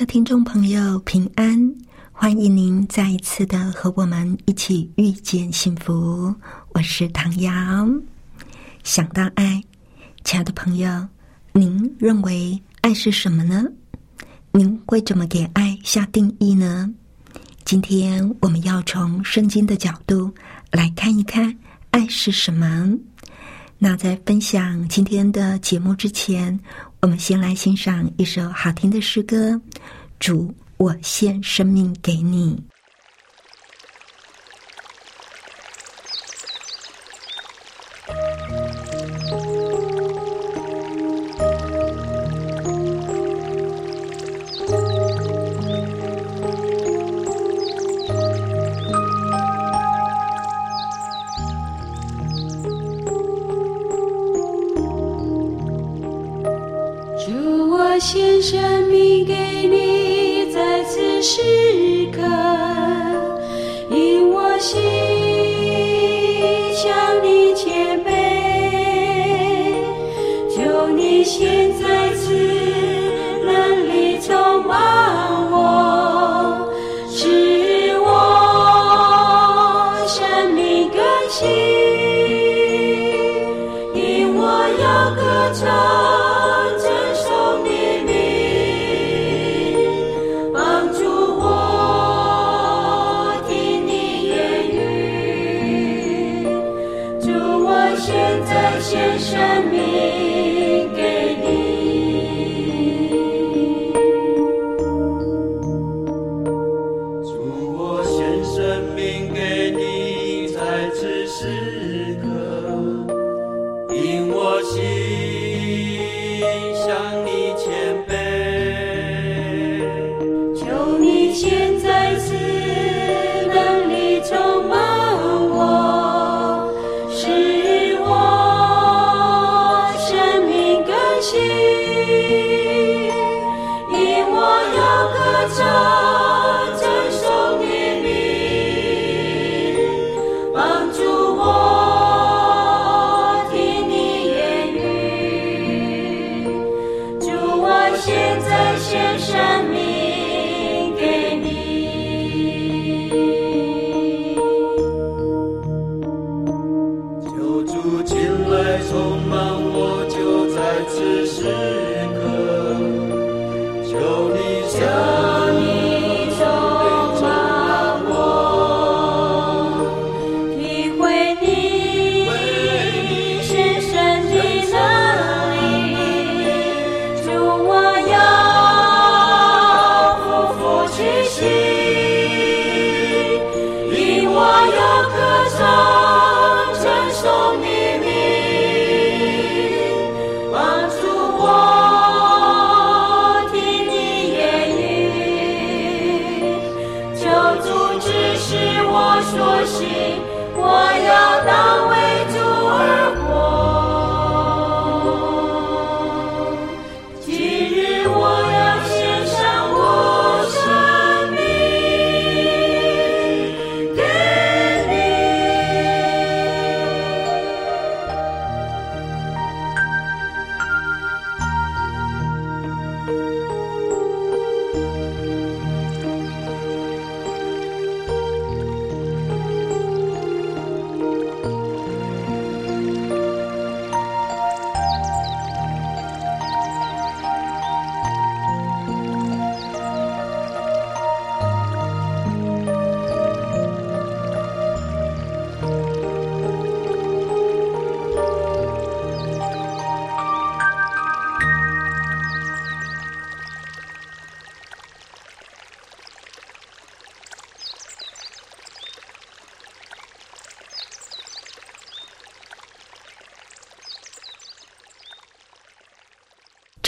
的听众朋友，平安！欢迎您再一次的和我们一起遇见幸福。我是唐瑶。想到爱，亲爱的朋友，您认为爱是什么呢？您会怎么给爱下定义呢？今天我们要从圣经的角度来看一看爱是什么。那在分享今天的节目之前，我们先来欣赏一首好听的诗歌。主，我献生命给你。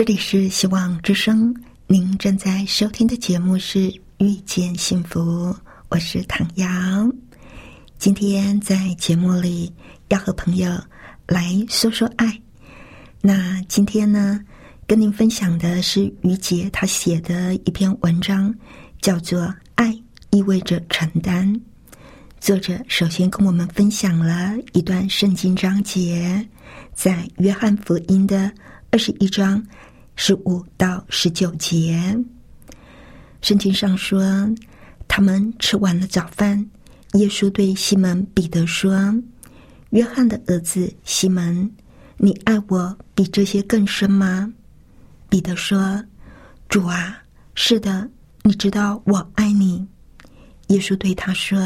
这里是希望之声，您正在收听的节目是《遇见幸福》，我是唐瑶。今天在节目里要和朋友来说说爱。那今天呢，跟您分享的是于杰他写的一篇文章，叫做《爱意味着承担》。作者首先跟我们分享了一段圣经章节，在约翰福音的二十一章。十五到十九节，圣经上说，他们吃完了早饭，耶稣对西门彼得说：“约翰的儿子西门，你爱我比这些更深吗？”彼得说：“主啊，是的，你知道我爱你。”耶稣对他说：“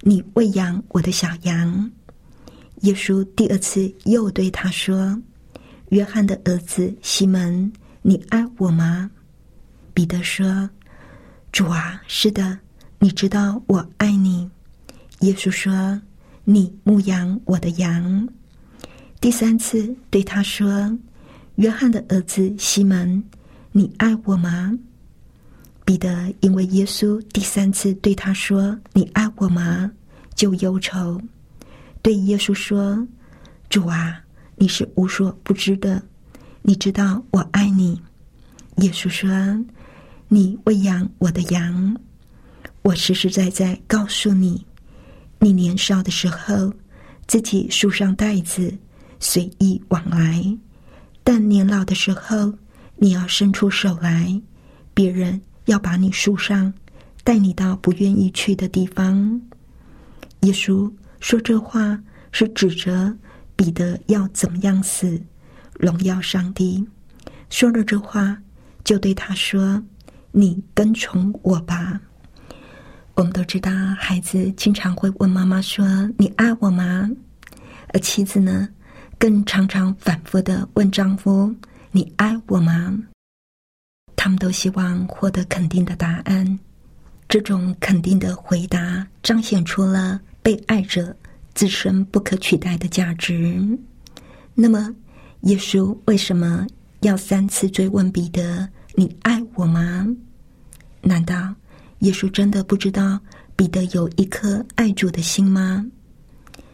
你喂养我的小羊。”耶稣第二次又对他说。约翰的儿子西门，你爱我吗？彼得说：“主啊，是的，你知道我爱你。”耶稣说：“你牧养我的羊。”第三次对他说：“约翰的儿子西门，你爱我吗？”彼得因为耶稣第三次对他说：“你爱我吗？”就忧愁，对耶稣说：“主啊。”你是无所不知的，你知道我爱你。耶稣说：“你喂养我的羊。”我实实在在告诉你，你年少的时候自己束上带子，随意往来；但年老的时候，你要伸出手来，别人要把你束上，带你到不愿意去的地方。耶稣说这话是指着。彼得要怎么样死？荣耀上帝。说了这话，就对他说：“你跟从我吧。”我们都知道，孩子经常会问妈妈说：“你爱我吗？”而妻子呢，更常常反复的问丈夫：“你爱我吗？”他们都希望获得肯定的答案。这种肯定的回答，彰显出了被爱者。自身不可取代的价值。那么，耶稣为什么要三次追问彼得：“你爱我吗？”难道耶稣真的不知道彼得有一颗爱主的心吗？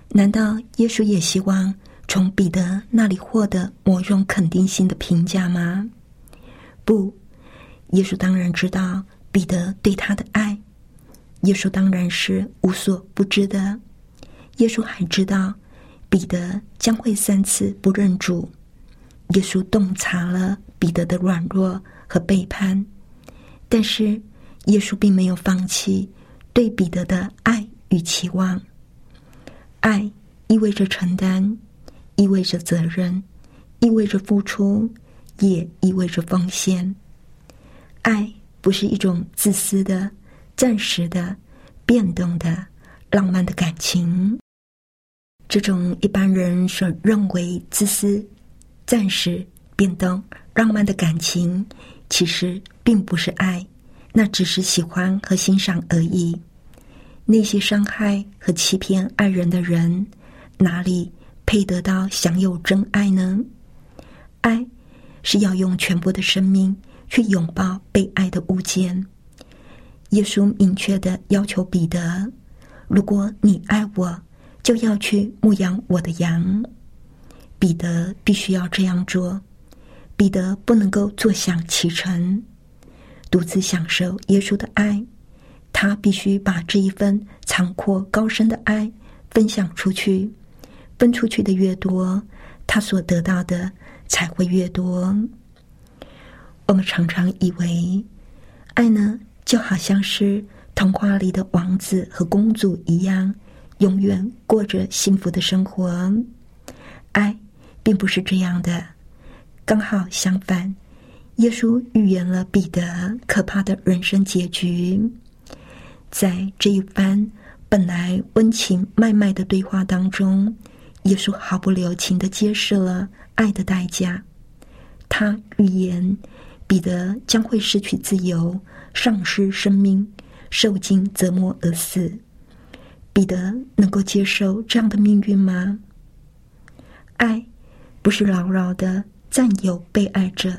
难道耶稣也希望从彼得那里获得某种肯定性的评价吗？不，耶稣当然知道彼得对他的爱。耶稣当然是无所不知的。耶稣还知道彼得将会三次不认主，耶稣洞察了彼得的软弱和背叛，但是耶稣并没有放弃对彼得的爱与期望。爱意味着承担，意味着责任，意味着付出，也意味着奉献。爱不是一种自私的、暂时的、变动的、浪漫的感情。这种一般人所认为自私、暂时变动、浪漫的感情，其实并不是爱，那只是喜欢和欣赏而已。那些伤害和欺骗爱人的人，哪里配得到享有真爱呢？爱是要用全部的生命去拥抱被爱的物件。耶稣明确的要求彼得：“如果你爱我。”就要去牧养我的羊，彼得必须要这样做。彼得不能够坐享其成，独自享受耶稣的爱。他必须把这一份长阔高深的爱分享出去，分出去的越多，他所得到的才会越多。我们常常以为，爱呢就好像是童话里的王子和公主一样。永远过着幸福的生活，爱并不是这样的。刚好相反，耶稣预言了彼得可怕的人生结局。在这一番本来温情脉脉的对话当中，耶稣毫不留情的揭示了爱的代价。他预言彼得将会失去自由，丧失生命，受尽折磨而死。彼得能够接受这样的命运吗？爱不是牢牢的占有被爱者，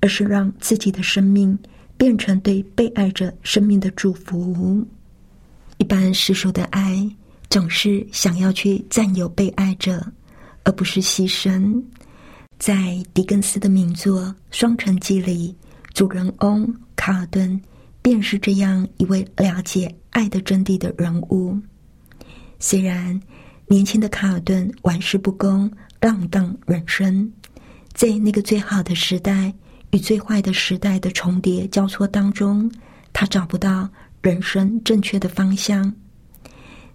而是让自己的生命变成对被爱者生命的祝福。一般世俗的爱总是想要去占有被爱者，而不是牺牲。在狄更斯的名作《双城记》里，主人翁卡尔顿便是这样一位了解爱的真谛的人物。虽然年轻的卡尔顿玩世不恭、浪荡人生，在那个最好的时代与最坏的时代的重叠交错当中，他找不到人生正确的方向。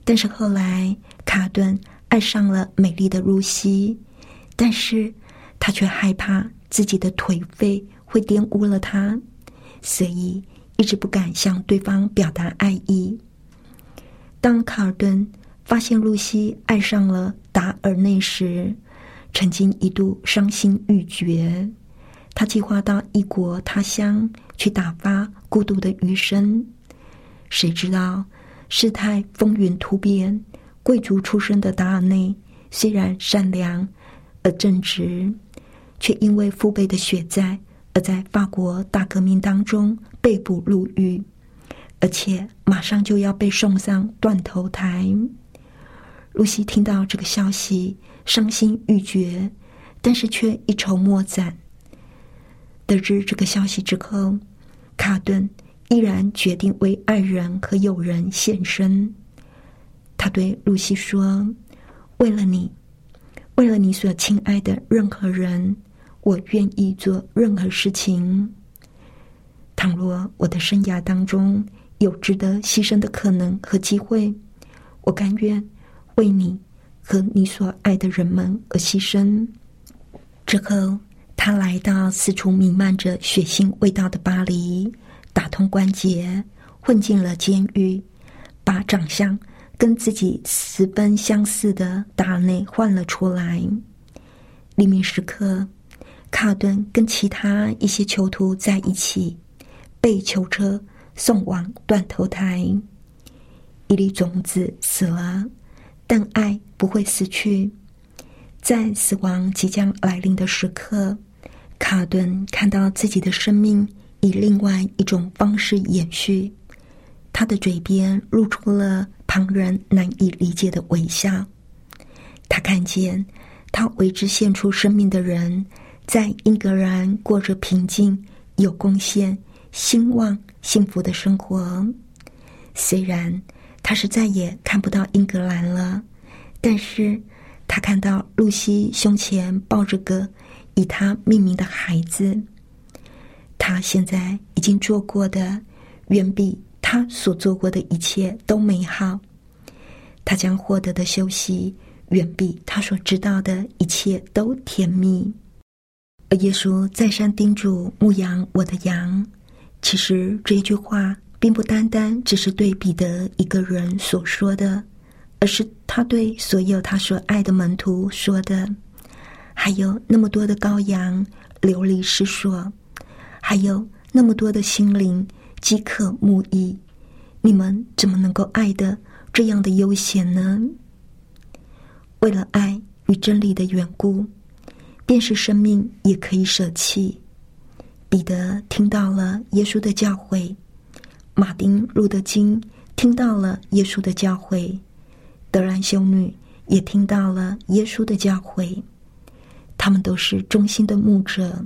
但是后来，卡尔顿爱上了美丽的露西，但是他却害怕自己的颓废会玷污了他，所以一直不敢向对方表达爱意。当卡尔顿。发现露西爱上了达尔内时，曾经一度伤心欲绝。他计划到异国他乡去打发孤独的余生。谁知道事态风云突变，贵族出身的达尔内虽然善良而正直，却因为父辈的血债而在法国大革命当中被捕入狱，而且马上就要被送上断头台。露西听到这个消息，伤心欲绝，但是却一筹莫展。得知这个消息之后，卡顿依然决定为爱人和友人献身。他对露西说：“为了你，为了你所亲爱的任何人，我愿意做任何事情。倘若我的生涯当中有值得牺牲的可能和机会，我甘愿。”为你和你所爱的人们而牺牲。之后，他来到四处弥漫着血腥味道的巴黎，打通关节，混进了监狱，把长相跟自己十分相似的达内换了出来。黎明时刻，卡顿跟其他一些囚徒在一起，被囚车送往断头台。一粒种子死了。但爱不会死去，在死亡即将来临的时刻，卡尔顿看到自己的生命以另外一种方式延续。他的嘴边露出了旁人难以理解的微笑。他看见他为之献出生命的人，在英格兰过着平静、有贡献、兴旺、幸福的生活。虽然。他是再也看不到英格兰了，但是他看到露西胸前抱着个以他命名的孩子。他现在已经做过的，远比他所做过的一切都美好。他将获得的休息，远比他所知道的一切都甜蜜。而耶稣再三叮嘱牧羊我的羊，其实这一句话。并不单单只是对彼得一个人所说的，而是他对所有他所爱的门徒说的。还有那么多的羔羊流离失所，还有那么多的心灵饥渴慕义，你们怎么能够爱的这样的悠闲呢？为了爱与真理的缘故，便是生命也可以舍弃。彼得听到了耶稣的教诲。马丁路德金听到了耶稣的教诲，德兰修女也听到了耶稣的教诲。他们都是忠心的牧者，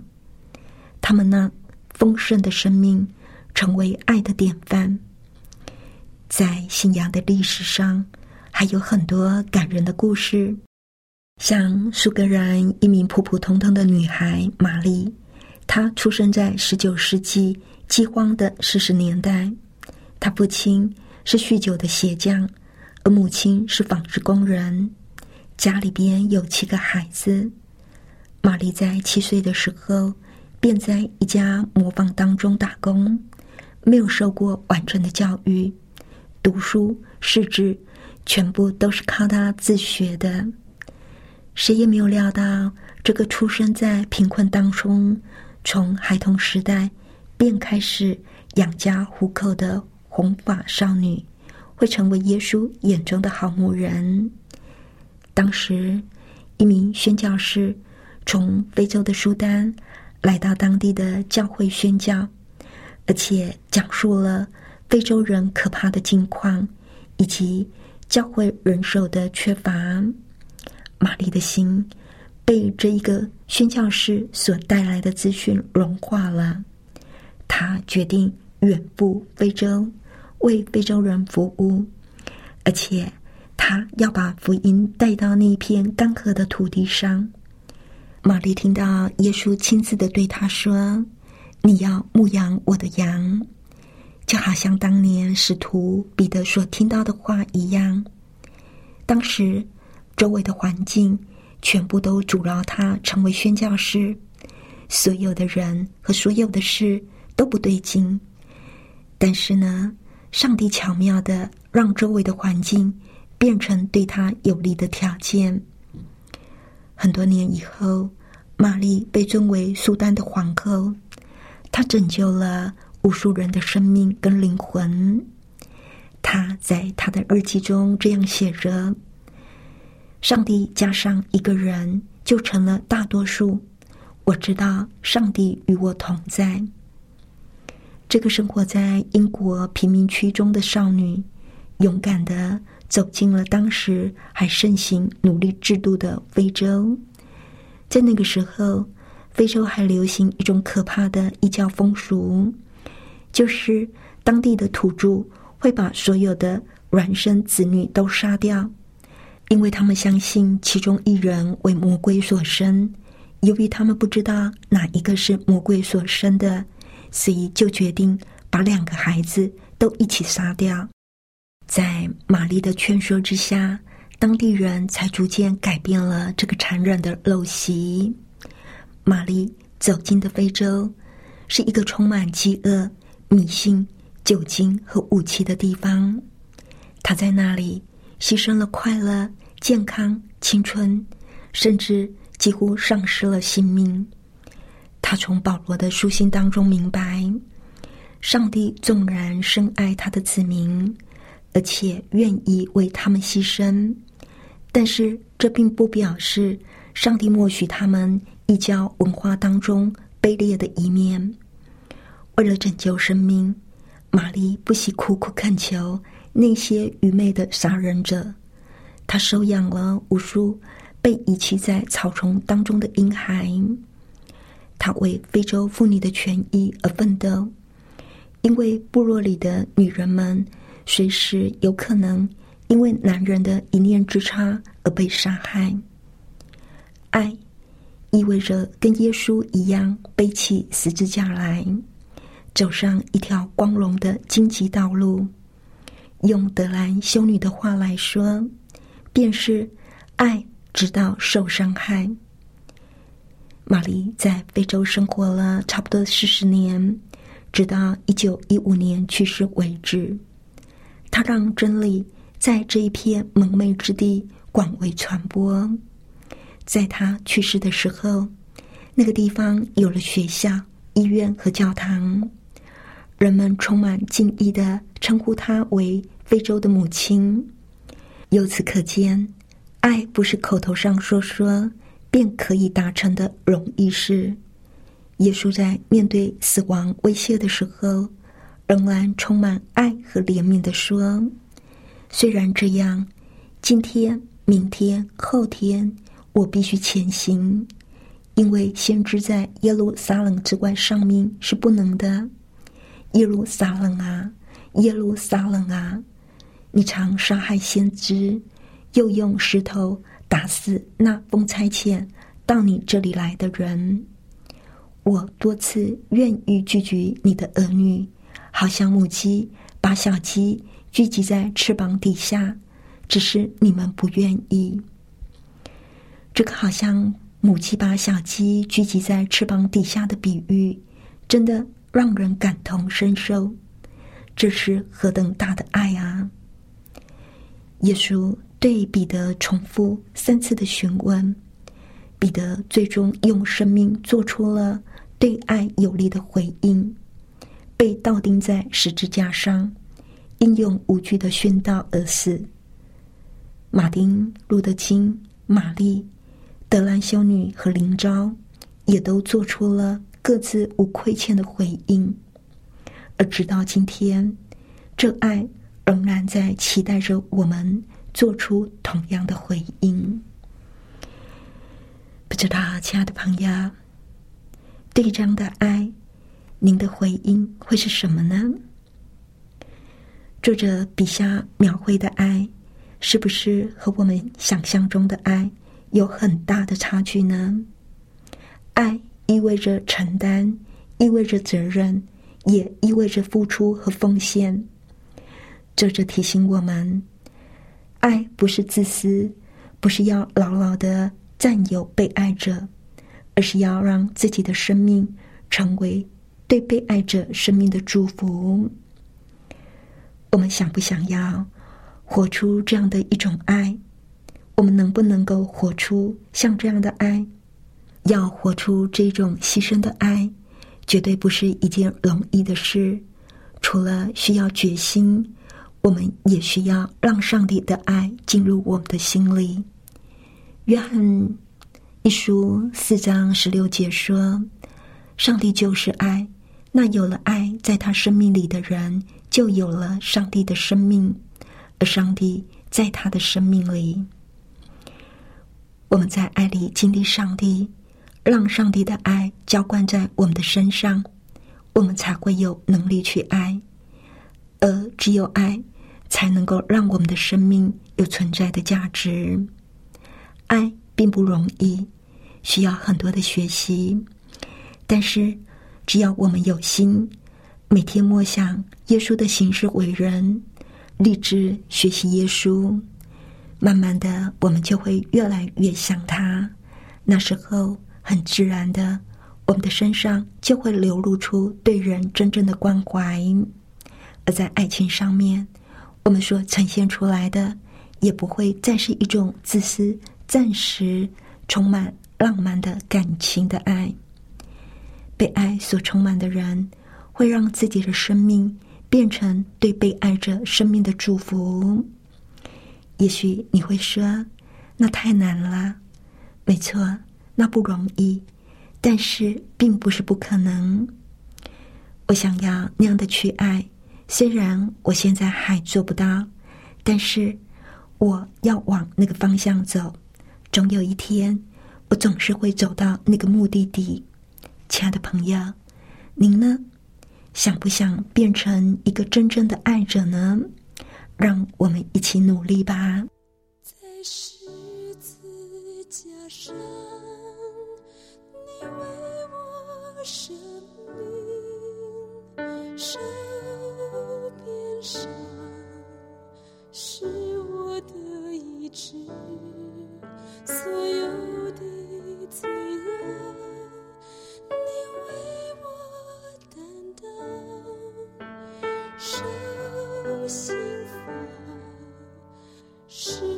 他们那丰盛的生命成为爱的典范。在信仰的历史上，还有很多感人的故事，像苏格兰一名普普通通的女孩玛丽，她出生在十九世纪。饥荒的四十年代，她父亲是酗酒的鞋匠，而母亲是纺织工人，家里边有七个孩子。玛丽在七岁的时候，便在一家磨坊当中打工，没有受过完整的教育，读书识字全部都是靠她自学的。谁也没有料到，这个出生在贫困当中，从孩童时代。便开始养家糊口的红发少女，会成为耶稣眼中的好牧人。当时，一名宣教士从非洲的苏丹来到当地的教会宣教，而且讲述了非洲人可怕的境况以及教会人手的缺乏。玛丽的心被这一个宣教士所带来的资讯融化了，她决定远赴非洲，为非洲人服务，而且她要把福音带到那片干涸的土地上。玛丽听到耶稣亲自的对她说：“你要牧养我的羊。”就好像当年使徒彼得所听到的话一样。当时周围的环境全部都阻挠他成为宣教师，所有的人和所有的事都不对劲。但是呢，上帝巧妙的让周围的环境变成对他有利的条件。很多年以后，玛丽被尊为苏丹的皇后，她拯救了无数人的生命跟灵魂。她在她的日记中这样写着：“上帝加上一个人，就成了大多数。我知道上帝与我同在。”这个生活在英国贫民区中的少女，勇敢的。走进了当时还盛行奴隶制度的非洲，在那个时候，非洲还流行一种可怕的异教风俗，就是当地的土著会把所有的孪生子女都杀掉，因为他们相信其中一人为魔鬼所生。由于他们不知道哪一个是魔鬼所生的，所以就决定把两个孩子都一起杀掉。在玛丽的劝说之下，当地人才逐渐改变了这个残忍的陋习。玛丽走进的非洲，是一个充满饥饿、迷信、酒精和武器的地方。她在那里牺牲了快乐、健康、青春，甚至几乎丧失了性命。他从保罗的书信当中明白，上帝纵然深爱他的子民。而且愿意为他们牺牲，但是这并不表示上帝默许他们异教文化当中卑劣的一面。为了拯救生命，玛丽不惜苦苦恳求那些愚昧的杀人者。他收养了无数被遗弃在草丛当中的婴孩。他为非洲妇女的权益而奋斗，因为部落里的女人们。随时有可能因为男人的一念之差而被杀害。爱意味着跟耶稣一样背起十字架来，走上一条光荣的荆棘道路。用德兰修女的话来说，便是爱直到受伤害。玛丽在非洲生活了差不多四十年，直到一九一五年去世为止。她让真理在这一片蒙昧之地广为传播。在他去世的时候，那个地方有了学校、医院和教堂，人们充满敬意的称呼他为非洲的母亲。由此可见，爱不是口头上说说便可以达成的容易事。耶稣在面对死亡威胁的时候。仍然充满爱和怜悯的说：“虽然这样，今天、明天、后天，我必须前行，因为先知在耶路撒冷之外上命是不能的。耶路撒冷啊，耶路撒冷啊，你常杀害先知，又用石头打死那封差遣到你这里来的人。我多次愿意拒绝你的儿女。”好像母鸡把小鸡聚集在翅膀底下，只是你们不愿意。这个好像母鸡把小鸡聚集在翅膀底下的比喻，真的让人感同身受。这是何等大的爱啊！耶稣对彼得重复三次的询问，彼得最终用生命做出了对爱有力的回应。被倒钉在十字架上，英勇无惧的殉道而死。马丁、路德金、玛丽、德兰修女和林昭，也都做出了各自无亏欠的回应，而直到今天，这爱仍然在期待着我们做出同样的回应。不知道，亲爱的朋友，对这样的爱，您的回应会是什么呢？作者笔下描绘的爱，是不是和我们想象中的爱有很大的差距呢？爱意味着承担，意味着责任，也意味着付出和奉献。作者提醒我们：爱不是自私，不是要牢牢的占有被爱者，而是要让自己的生命成为对被爱者生命的祝福。我们想不想要活出这样的一种爱？我们能不能够活出像这样的爱？要活出这种牺牲的爱，绝对不是一件容易的事。除了需要决心，我们也需要让上帝的爱进入我们的心里。约翰一书四章十六节说：“上帝就是爱，那有了爱在他生命里的人，就有了上帝的生命，而上帝在他的生命里。我们在爱里经历上帝。”让上帝的爱浇灌在我们的身上，我们才会有能力去爱。而只有爱，才能够让我们的生命有存在的价值。爱并不容易，需要很多的学习。但是，只要我们有心，每天默想耶稣的行事为人，立志学习耶稣，慢慢的，我们就会越来越像他。那时候。很自然的，我们的身上就会流露出对人真正的关怀，而在爱情上面，我们所呈现出来的也不会再是一种自私、暂时、充满浪漫的感情的爱。被爱所充满的人，会让自己的生命变成对被爱者生命的祝福。也许你会说，那太难了。没错。那不容易，但是并不是不可能。我想要那样的去爱，虽然我现在还做不到，但是我要往那个方向走。总有一天，我总是会走到那个目的地。亲爱的朋友，您呢？想不想变成一个真正的爱者呢？让我们一起努力吧。在十字架上生命手边上，是我的意志，所有的罪恶，你为我担当，受心房是。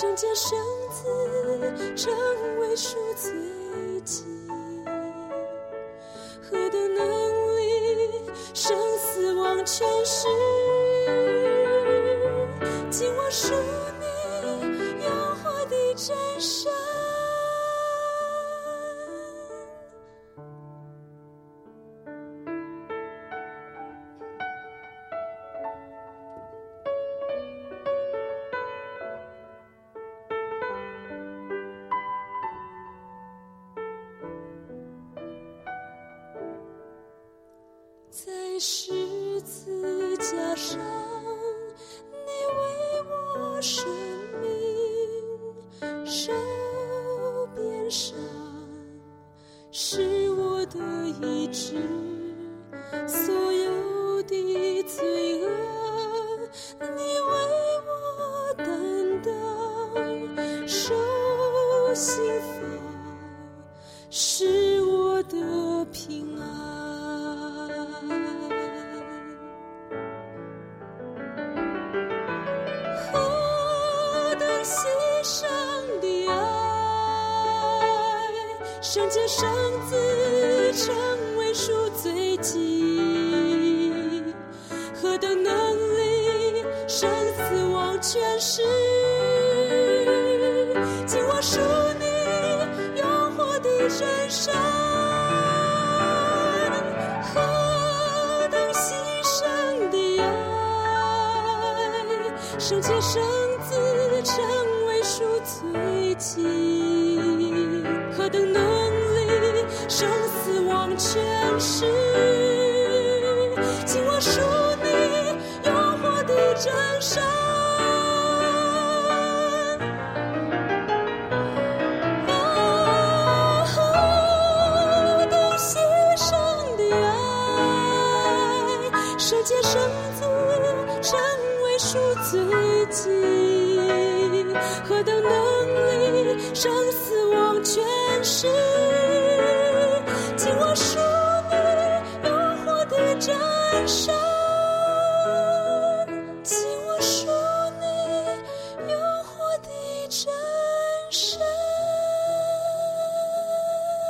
圣洁圣子成为赎罪祭，何等能力，生死忘全失，在十字架上，你为我生命受鞭伤，是我的意志，深深，何等牺牲的爱，圣洁圣